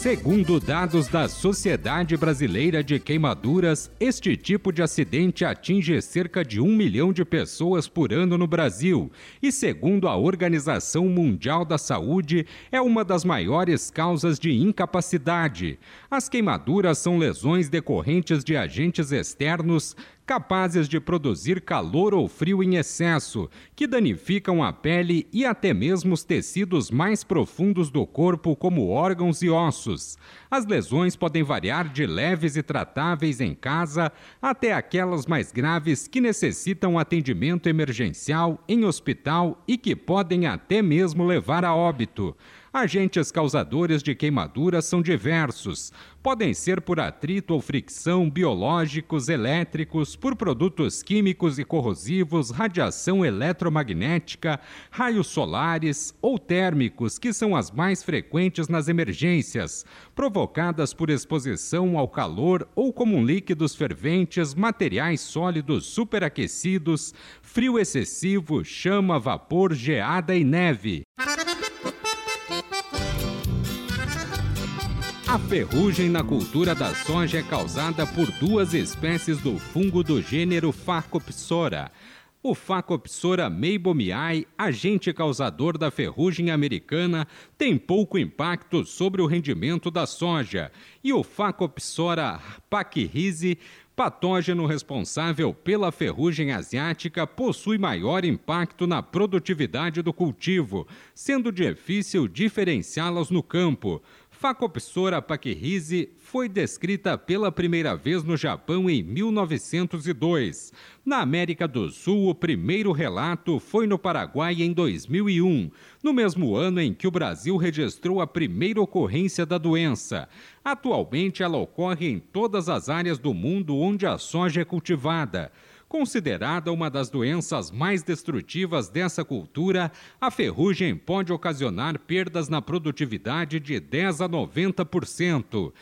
Segundo dados da Sociedade Brasileira de Queimaduras, este tipo de acidente atinge cerca de um milhão de pessoas por ano no Brasil e, segundo a Organização Mundial da Saúde, é uma das maiores causas de incapacidade. As queimaduras são lesões decorrentes de agentes externos capazes de produzir calor ou frio em excesso, que danificam a pele e até mesmo os tecidos mais profundos do corpo, como órgãos e ossos. As lesões podem variar de leves e tratáveis em casa até aquelas mais graves que necessitam atendimento emergencial em hospital e que podem até mesmo levar a óbito. Agentes causadores de queimaduras são diversos. Podem ser por atrito ou fricção, biológicos, elétricos, por produtos químicos e corrosivos, radiação eletromagnética, raios solares ou térmicos, que são as mais frequentes nas emergências, provocadas por exposição ao calor ou como líquidos ferventes, materiais sólidos superaquecidos, frio excessivo, chama, vapor, geada e neve. A ferrugem na cultura da soja é causada por duas espécies do fungo do gênero Phacopsora. O Phacopsora meibomiae, agente causador da ferrugem americana, tem pouco impacto sobre o rendimento da soja, e o Phacopsora pachyrhizae, patógeno responsável pela ferrugem asiática, possui maior impacto na produtividade do cultivo, sendo difícil diferenciá-las no campo. Phacopsora pachyrhizae foi descrita pela primeira vez no Japão em 1902. Na América do Sul, o primeiro relato foi no Paraguai em 2001, no mesmo ano em que o Brasil registrou a primeira ocorrência da doença. Atualmente, ela ocorre em todas as áreas do mundo onde a soja é cultivada. Considerada uma das doenças mais destrutivas dessa cultura, a ferrugem pode ocasionar perdas na produtividade de 10 a 90%.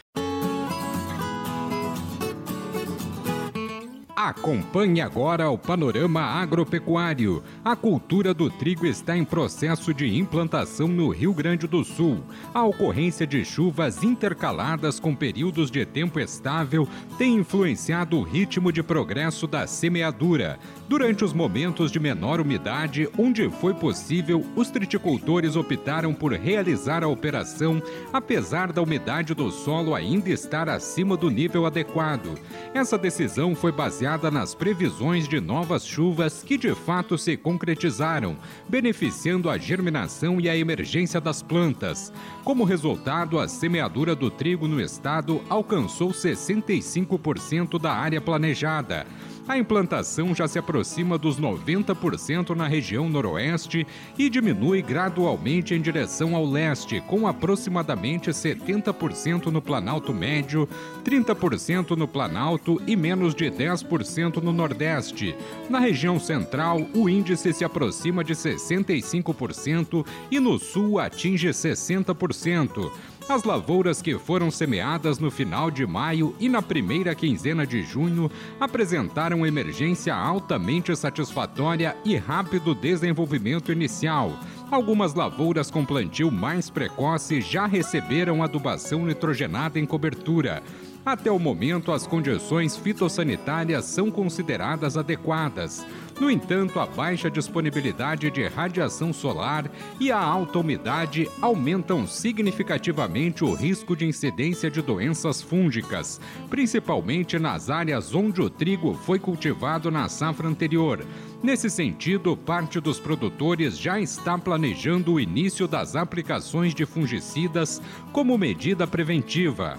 Acompanhe agora o panorama agropecuário. A cultura do trigo está em processo de implantação no Rio Grande do Sul. A ocorrência de chuvas intercaladas com períodos de tempo estável tem influenciado o ritmo de progresso da semeadura. Durante os momentos de menor umidade, onde foi possível, os triticultores optaram por realizar a operação, apesar da umidade do solo ainda estar acima do nível adequado. Essa decisão foi baseada nas previsões de novas chuvas que de fato se concretizaram, beneficiando a germinação e a emergência das plantas. Como resultado, a semeadura do trigo no estado alcançou 65% da área planejada. A implantação já se aproxima dos 90% na região noroeste e diminui gradualmente em direção ao leste, com aproximadamente 70% no Planalto Médio, 30% no Planalto e menos de 10% no Nordeste. Na região central, o índice se aproxima de 65% e no sul atinge 60%. As lavouras que foram semeadas no final de maio e na primeira quinzena de junho apresentaram emergência altamente satisfatória e rápido desenvolvimento inicial. Algumas lavouras com plantio mais precoce já receberam adubação nitrogenada em cobertura. Até o momento, as condições fitossanitárias são consideradas adequadas. No entanto, a baixa disponibilidade de radiação solar e a alta umidade aumentam significativamente o risco de incidência de doenças fúngicas, principalmente nas áreas onde o trigo foi cultivado na safra anterior. Nesse sentido, parte dos produtores já está planejando o início das aplicações de fungicidas como medida preventiva.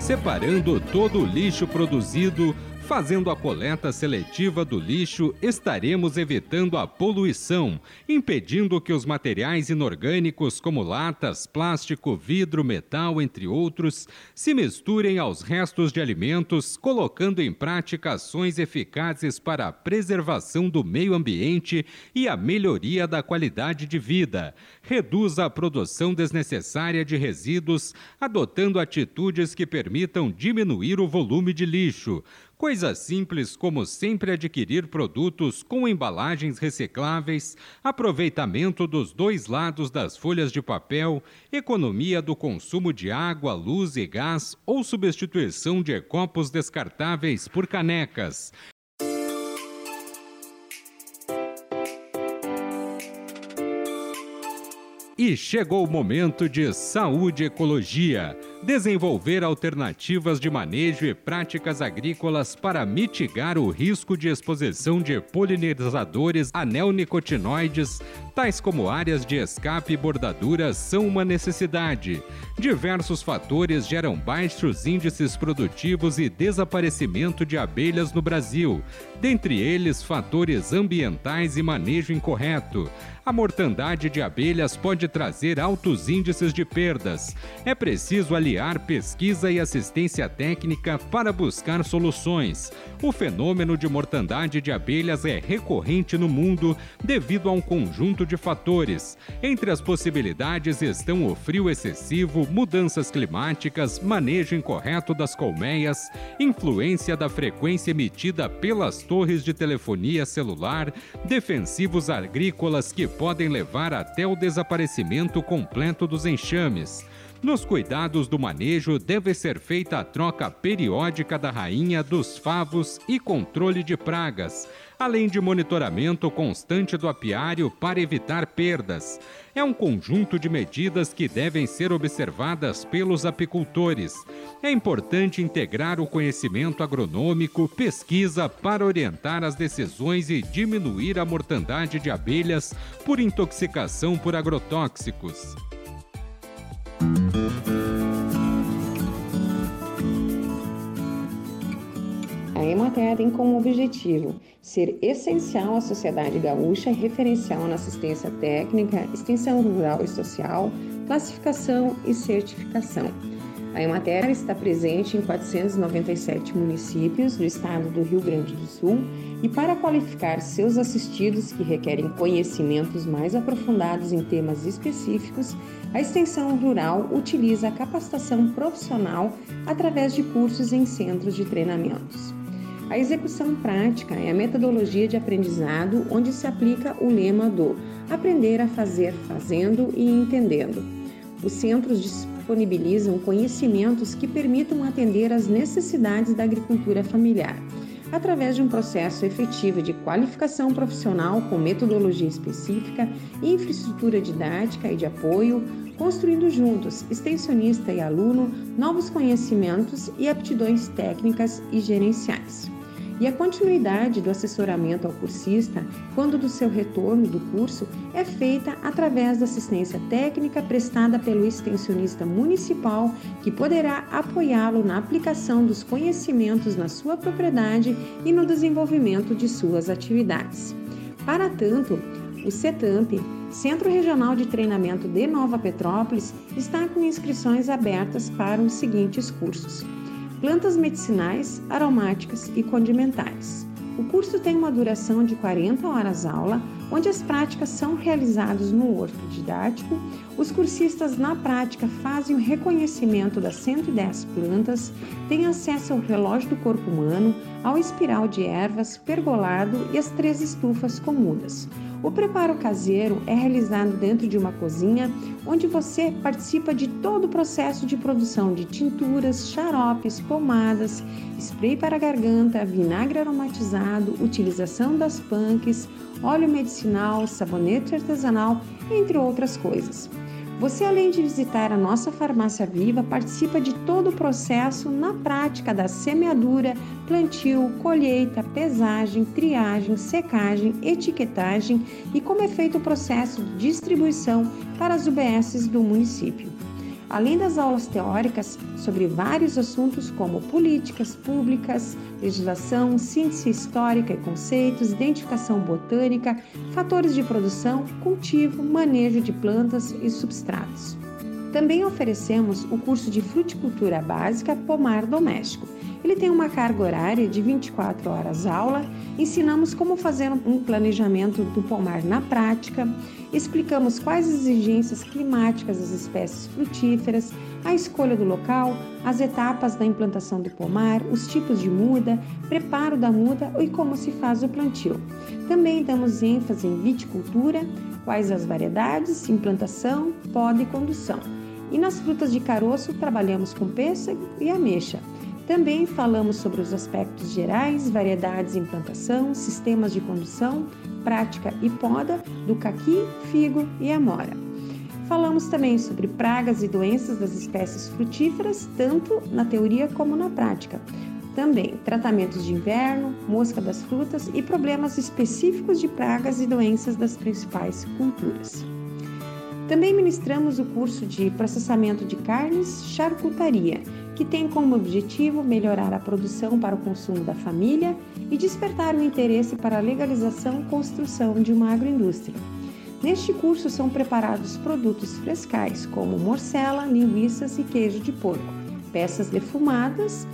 Separando todo o lixo produzido, Fazendo a coleta seletiva do lixo, estaremos evitando a poluição, impedindo que os materiais inorgânicos como latas, plástico, vidro, metal, entre outros, se misturem aos restos de alimentos, colocando em prática ações eficazes para a preservação do meio ambiente e a melhoria da qualidade de vida. Reduz a produção desnecessária de resíduos, adotando atitudes que permitam diminuir o volume de lixo Coisas simples como sempre adquirir produtos com embalagens recicláveis, aproveitamento dos dois lados das folhas de papel, economia do consumo de água, luz e gás ou substituição de copos descartáveis por canecas. E chegou o momento de saúde e ecologia desenvolver alternativas de manejo e práticas agrícolas para mitigar o risco de exposição de polinizadores a neonicotinoides, tais como áreas de escape e bordaduras, são uma necessidade. Diversos fatores geram baixos índices produtivos e desaparecimento de abelhas no Brasil, dentre eles fatores ambientais e manejo incorreto. A mortandade de abelhas pode trazer altos índices de perdas. É preciso aliar pesquisa e assistência técnica para buscar soluções. O fenômeno de mortandade de abelhas é recorrente no mundo devido a um conjunto de fatores. Entre as possibilidades estão o frio excessivo, mudanças climáticas, manejo incorreto das colmeias, influência da frequência emitida pelas torres de telefonia celular, defensivos agrícolas que podem levar até o desaparecimento completo dos enxames. Nos cuidados do manejo, deve ser feita a troca periódica da rainha dos favos e controle de pragas, além de monitoramento constante do apiário para evitar perdas. É um conjunto de medidas que devem ser observadas pelos apicultores. É importante integrar o conhecimento agronômico, pesquisa para orientar as decisões e diminuir a mortandade de abelhas por intoxicação por agrotóxicos. A Emater tem como objetivo ser essencial à sociedade gaúcha, referencial na assistência técnica, extensão rural e social, classificação e certificação. A Emater está presente em 497 municípios do estado do Rio Grande do Sul e para qualificar seus assistidos que requerem conhecimentos mais aprofundados em temas específicos, a extensão rural utiliza a capacitação profissional através de cursos em centros de treinamentos. A execução prática é a metodologia de aprendizado onde se aplica o lema do aprender a fazer fazendo e entendendo. Os centros disponibilizam conhecimentos que permitam atender às necessidades da agricultura familiar através de um processo efetivo de qualificação profissional com metodologia específica, infraestrutura didática e de apoio, construindo juntos, extensionista e aluno, novos conhecimentos e aptidões técnicas e gerenciais e a continuidade do assessoramento ao cursista, quando do seu retorno do curso, é feita através da assistência técnica prestada pelo extensionista municipal, que poderá apoiá-lo na aplicação dos conhecimentos na sua propriedade e no desenvolvimento de suas atividades. Para tanto, o CETAMP, Centro Regional de Treinamento de Nova Petrópolis, está com inscrições abertas para os seguintes cursos plantas medicinais, aromáticas e condimentais. O curso tem uma duração de 40 horas aula, onde as práticas são realizadas no horto didático. Os cursistas na prática fazem o reconhecimento das 110 plantas, têm acesso ao relógio do corpo humano, ao espiral de ervas, pergolado e as três estufas com mudas. O preparo caseiro é realizado dentro de uma cozinha, onde você participa de todo o processo de produção de tinturas, xaropes, pomadas, spray para garganta, vinagre aromatizado, utilização das punks, óleo medicinal, sabonete artesanal, entre outras coisas. Você, além de visitar a nossa farmácia viva, participa de todo o processo na prática da semeadura, plantio, colheita, pesagem, triagem, secagem, etiquetagem e como é feito o processo de distribuição para as UBSs do município. Além das aulas teóricas sobre vários assuntos como políticas públicas, legislação, ciência histórica e conceitos, identificação botânica, fatores de produção, cultivo, manejo de plantas e substratos. Também oferecemos o curso de fruticultura básica Pomar Doméstico. Ele tem uma carga horária de 24 horas aula. Ensinamos como fazer um planejamento do pomar na prática, explicamos quais as exigências climáticas das espécies frutíferas, a escolha do local, as etapas da implantação do pomar, os tipos de muda, preparo da muda e como se faz o plantio. Também damos ênfase em viticultura, quais as variedades, implantação, poda e condução. E nas frutas de caroço trabalhamos com pêssego e ameixa. Também falamos sobre os aspectos gerais, variedades em plantação, sistemas de condução, prática e poda do caqui, figo e amora. Falamos também sobre pragas e doenças das espécies frutíferas, tanto na teoria como na prática. Também tratamentos de inverno, mosca das frutas e problemas específicos de pragas e doenças das principais culturas. Também ministramos o curso de processamento de carnes, charcutaria, que tem como objetivo melhorar a produção para o consumo da família e despertar o interesse para a legalização e construção de uma agroindústria. Neste curso são preparados produtos frescais, como morcela, linguiças e queijo de porco, peças defumadas,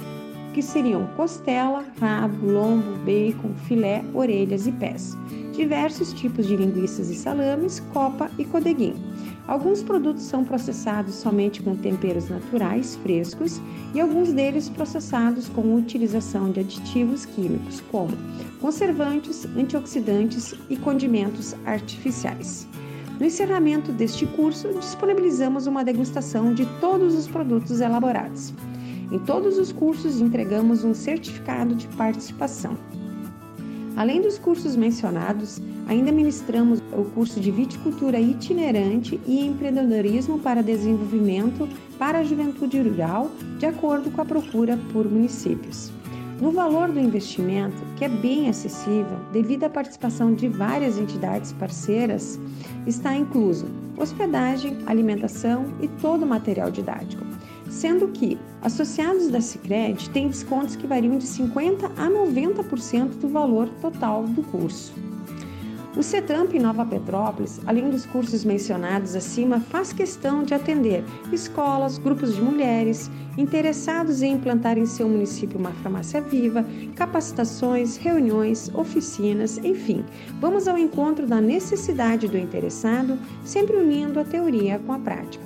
que seriam costela, rabo, lombo, bacon, filé, orelhas e pés, diversos tipos de linguiças e salames, copa e codeguim Alguns produtos são processados somente com temperos naturais, frescos, e alguns deles processados com utilização de aditivos químicos, como conservantes, antioxidantes e condimentos artificiais. No encerramento deste curso, disponibilizamos uma degustação de todos os produtos elaborados. Em todos os cursos, entregamos um certificado de participação. Além dos cursos mencionados, ainda ministramos o curso de viticultura itinerante e empreendedorismo para desenvolvimento para a juventude rural, de acordo com a procura por municípios. No valor do investimento, que é bem acessível devido à participação de várias entidades parceiras, está incluso hospedagem, alimentação e todo o material didático sendo que associados da Sicredi têm descontos que variam de 50 a 90% do valor total do curso. O CETAMP em Nova Petrópolis, além dos cursos mencionados acima, faz questão de atender escolas, grupos de mulheres interessados em implantar em seu município uma farmácia viva, capacitações, reuniões, oficinas, enfim. Vamos ao encontro da necessidade do interessado, sempre unindo a teoria com a prática.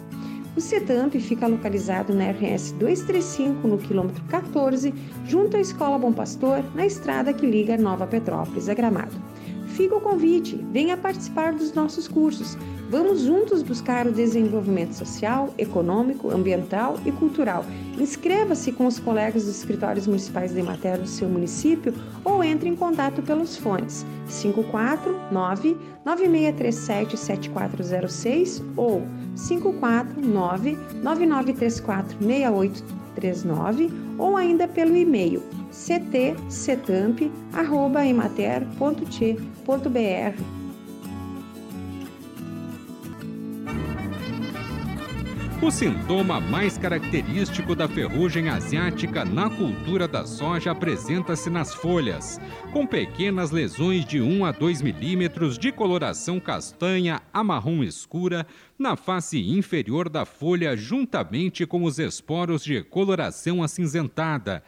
O CETAMP fica localizado na RS 235, no quilômetro 14, junto à Escola Bom Pastor, na estrada que liga Nova Petrópolis a Gramado. Fica o convite, venha participar dos nossos cursos. Vamos juntos buscar o desenvolvimento social, econômico, ambiental e cultural. Inscreva-se com os colegas dos escritórios municipais de Emater do seu município ou entre em contato pelos fones 549 9637 7406 ou 549 9934 6839 ou ainda pelo e-mail ctcetamp@emater.te.br O sintoma mais característico da ferrugem asiática na cultura da soja apresenta-se nas folhas, com pequenas lesões de 1 a 2 milímetros de coloração castanha a marrom escura na face inferior da folha, juntamente com os esporos de coloração acinzentada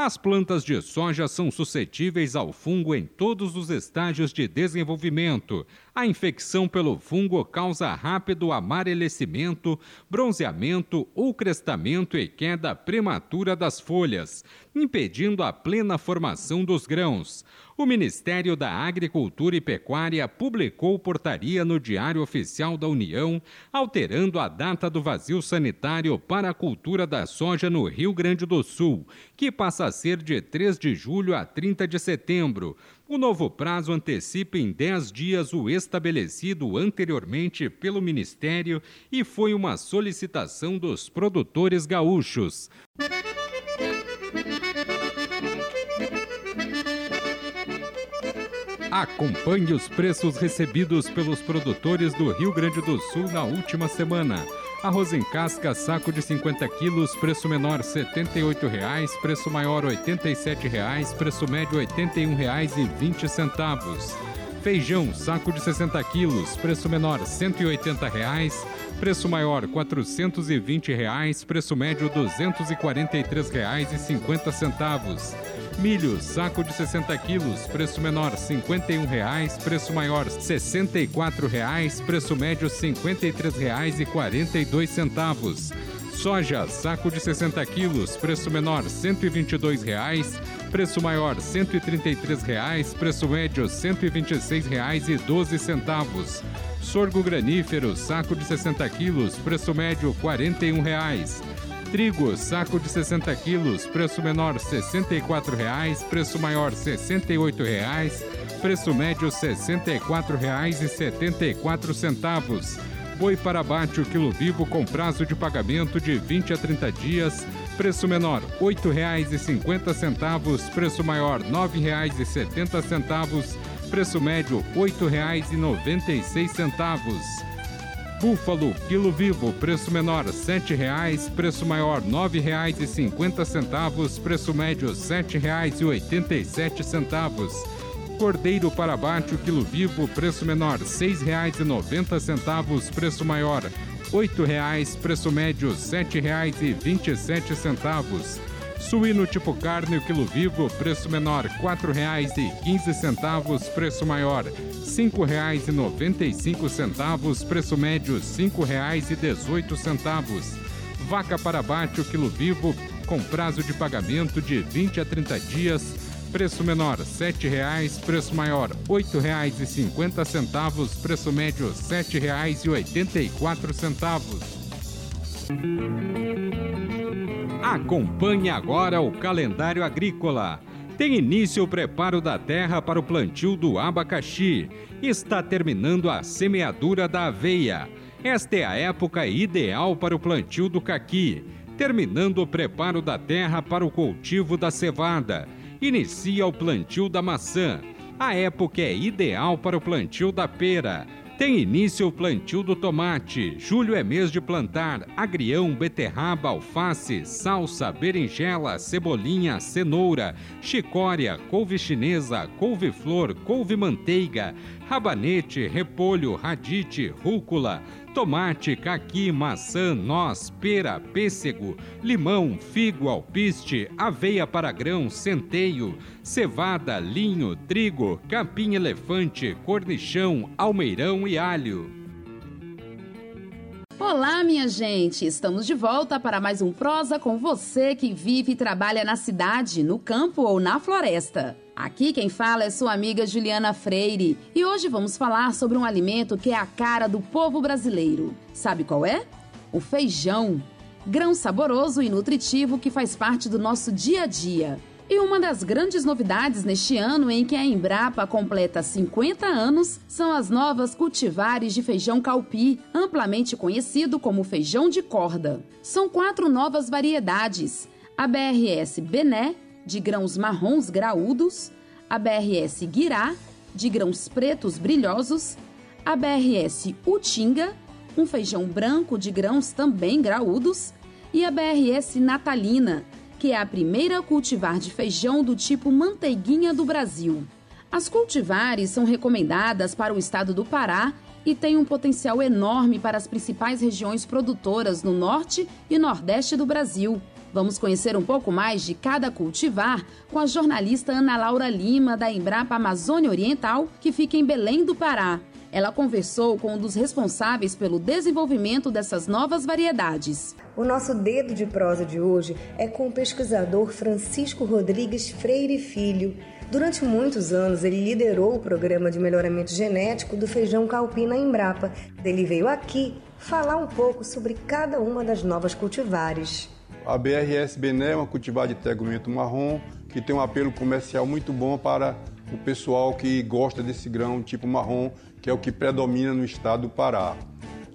as plantas de soja são suscetíveis ao fungo em todos os estágios de desenvolvimento. A infecção pelo fungo causa rápido amarelecimento, bronzeamento ou crestamento e queda prematura das folhas, impedindo a plena formação dos grãos o Ministério da Agricultura e Pecuária publicou portaria no Diário Oficial da União, alterando a data do vazio sanitário para a cultura da soja no Rio Grande do Sul, que passa a ser de 3 de julho a 30 de setembro. O novo prazo antecipa em 10 dias o estabelecido anteriormente pelo Ministério e foi uma solicitação dos produtores gaúchos. Acompanhe os preços recebidos pelos produtores do Rio Grande do Sul na última semana. Arroz em casca, saco de 50 quilos, preço menor R$ 78,00, preço maior R$ 87,00, preço médio R$ 81,20. Feijão, saco de 60 quilos, preço menor R$ 180,00, preço maior R$ 420,00, preço médio R$ 243,50. Milho, saco de 60 quilos, preço menor R$ 51,00, preço maior R$ 64,00, preço médio R$ 53,42. Soja, saco de 60 quilos, preço menor R$ 122,00, preço maior R$ 133,00, preço médio R$ 126,12. Sorgo granífero, saco de 60 quilos, preço médio R$ 41,00. Trigo, saco de 60 quilos, preço menor R$ 64,00, preço maior R$ 68,00, preço médio R$ 64,74. Boi para abate o quilo vivo com prazo de pagamento de 20 a 30 dias, preço menor R$ 8,50, preço maior R$ 9,70, preço médio R$ 8,96. Búfalo, quilo vivo, preço menor R$ 7,00, preço maior R$ 9,50, preço médio R$ 7,87. Cordeiro para abate, quilo vivo, preço menor R$ 6,90, preço maior R$ 8,00, preço médio R$ 7,27. Suíno tipo carne, o quilo vivo, preço menor R$ 4,15, preço maior R$ 5,95, preço médio R$ 5,18. Vaca para abate, o quilo vivo, com prazo de pagamento de 20 a 30 dias, preço menor R$ 7,00, preço maior R$ 8,50, preço médio R$ 7,84. Acompanhe agora o calendário agrícola. Tem início o preparo da terra para o plantio do abacaxi. Está terminando a semeadura da aveia. Esta é a época ideal para o plantio do caqui. Terminando o preparo da terra para o cultivo da cevada. Inicia o plantio da maçã. A época é ideal para o plantio da pera. Tem início o plantio do tomate. Julho é mês de plantar agrião, beterraba, alface, salsa, berinjela, cebolinha, cenoura, chicória, couve chinesa, couve-flor, couve-manteiga, rabanete, repolho, radite, rúcula, tomate, caqui, maçã, noz, pera, pêssego, limão, figo, alpiste, aveia para grão, centeio, cevada, linho, trigo, capim-elefante, cornichão, almeirão e alho. Olá, minha gente! Estamos de volta para mais um Prosa com você que vive e trabalha na cidade, no campo ou na floresta. Aqui quem fala é sua amiga Juliana Freire e hoje vamos falar sobre um alimento que é a cara do povo brasileiro. Sabe qual é? O feijão. Grão saboroso e nutritivo que faz parte do nosso dia a dia. E uma das grandes novidades neste ano em que a Embrapa completa 50 anos são as novas cultivares de feijão calpi, amplamente conhecido como feijão de corda. São quatro novas variedades: a BRS Bené, de grãos marrons graúdos, a BRS Guirá, de grãos pretos brilhosos, a BRS Utinga, um feijão branco de grãos também graúdos, e a BRS Natalina, que é a primeira cultivar de feijão do tipo manteiguinha do Brasil. As cultivares são recomendadas para o estado do Pará e têm um potencial enorme para as principais regiões produtoras no norte e nordeste do Brasil. Vamos conhecer um pouco mais de cada cultivar com a jornalista Ana Laura Lima, da Embrapa Amazônia Oriental, que fica em Belém do Pará. Ela conversou com um dos responsáveis pelo desenvolvimento dessas novas variedades. O nosso dedo de prosa de hoje é com o pesquisador Francisco Rodrigues Freire Filho. Durante muitos anos, ele liderou o programa de melhoramento genético do feijão calpi na Embrapa. Ele veio aqui falar um pouco sobre cada uma das novas cultivares. A BRS Bené é uma cultivar de tegumento marrom que tem um apelo comercial muito bom para o pessoal que gosta desse grão tipo marrom, que é o que predomina no estado do Pará.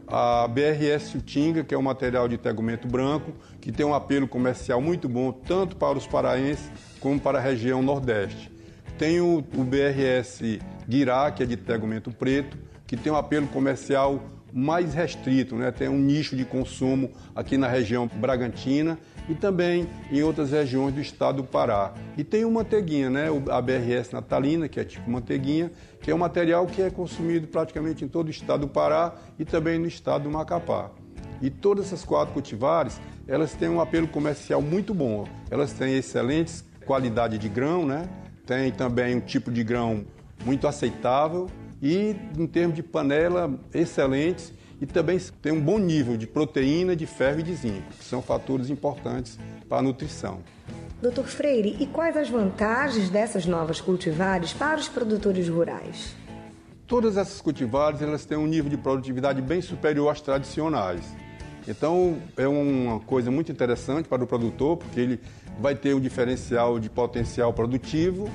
A BRS Utinga, que é um material de tegumento branco, que tem um apelo comercial muito bom tanto para os paraenses como para a região Nordeste. Tem o, o BRS Guirá, que é de tegumento preto, que tem um apelo comercial mais restrito, né? tem um nicho de consumo aqui na região Bragantina e também em outras regiões do estado do Pará. E tem o manteiguinha, né? a BRS natalina, que é tipo manteiguinha, que é um material que é consumido praticamente em todo o estado do Pará e também no estado do Macapá. E todas essas quatro cultivares, elas têm um apelo comercial muito bom. Elas têm excelentes qualidade de grão, né? Tem também um tipo de grão muito aceitável e em termos de panela excelentes e também tem um bom nível de proteína, de ferro e de zinco, que são fatores importantes para a nutrição. Doutor Freire, e quais as vantagens dessas novas cultivares para os produtores rurais? Todas essas cultivares elas têm um nível de produtividade bem superior às tradicionais. Então é uma coisa muito interessante para o produtor, porque ele vai ter um diferencial de potencial produtivo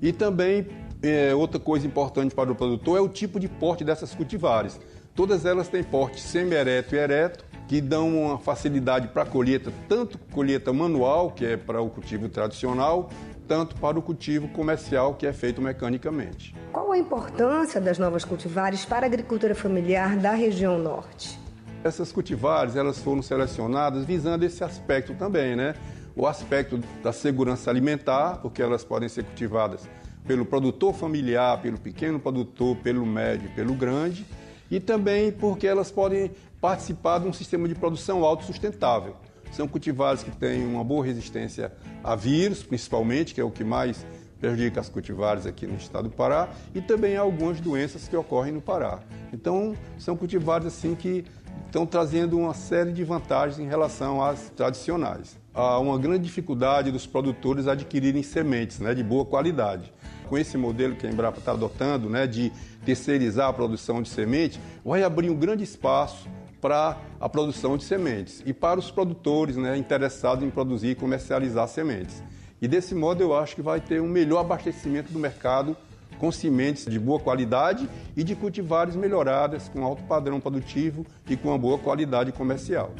e também é, outra coisa importante para o produtor é o tipo de porte dessas cultivares. Todas elas têm porte semi-ereto e ereto, que dão uma facilidade para a colheita, tanto colheita manual, que é para o cultivo tradicional, tanto para o cultivo comercial, que é feito mecanicamente. Qual a importância das novas cultivares para a agricultura familiar da região norte? Essas cultivares elas foram selecionadas visando esse aspecto também, né? O aspecto da segurança alimentar, porque elas podem ser cultivadas pelo produtor familiar, pelo pequeno produtor, pelo médio, pelo grande, e também porque elas podem participar de um sistema de produção autossustentável. São cultivares que têm uma boa resistência a vírus, principalmente, que é o que mais prejudica as cultivares aqui no estado do Pará, e também algumas doenças que ocorrem no Pará. Então, são cultivares assim que estão trazendo uma série de vantagens em relação às tradicionais. Há uma grande dificuldade dos produtores adquirirem sementes né, de boa qualidade com esse modelo que a Embrapa está adotando, né, de terceirizar a produção de semente, vai abrir um grande espaço para a produção de sementes e para os produtores né, interessados em produzir e comercializar sementes. E desse modo eu acho que vai ter um melhor abastecimento do mercado com sementes de boa qualidade e de cultivares melhoradas, com alto padrão produtivo e com uma boa qualidade comercial.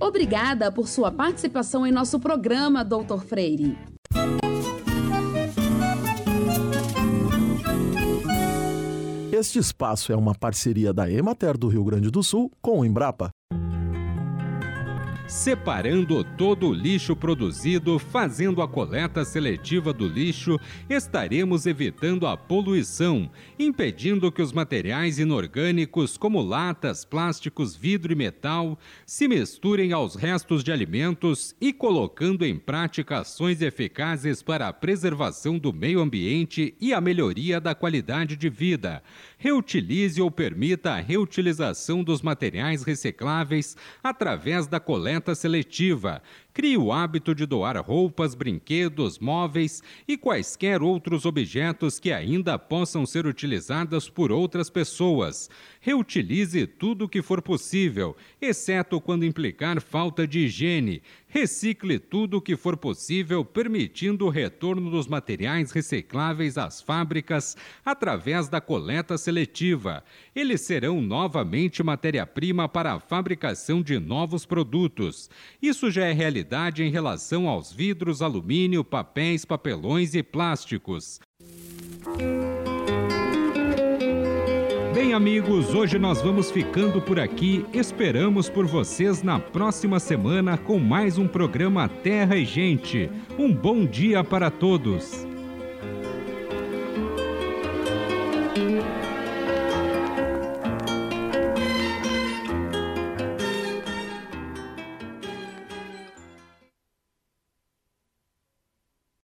Obrigada por sua participação em nosso programa, Doutor Freire. Este espaço é uma parceria da Emater do Rio Grande do Sul com o Embrapa. Separando todo o lixo produzido, fazendo a coleta seletiva do lixo, estaremos evitando a poluição, impedindo que os materiais inorgânicos, como latas, plásticos, vidro e metal, se misturem aos restos de alimentos e colocando em prática ações eficazes para a preservação do meio ambiente e a melhoria da qualidade de vida. Reutilize ou permita a reutilização dos materiais recicláveis através da coleta seletiva, Crie o hábito de doar roupas, brinquedos, móveis e quaisquer outros objetos que ainda possam ser utilizados por outras pessoas. Reutilize tudo o que for possível, exceto quando implicar falta de higiene. Recicle tudo o que for possível, permitindo o retorno dos materiais recicláveis às fábricas através da coleta seletiva. Eles serão novamente matéria-prima para a fabricação de novos produtos. Isso já é em relação aos vidros, alumínio, papéis, papelões e plásticos. Bem, amigos, hoje nós vamos ficando por aqui. Esperamos por vocês na próxima semana com mais um programa Terra e Gente. Um bom dia para todos.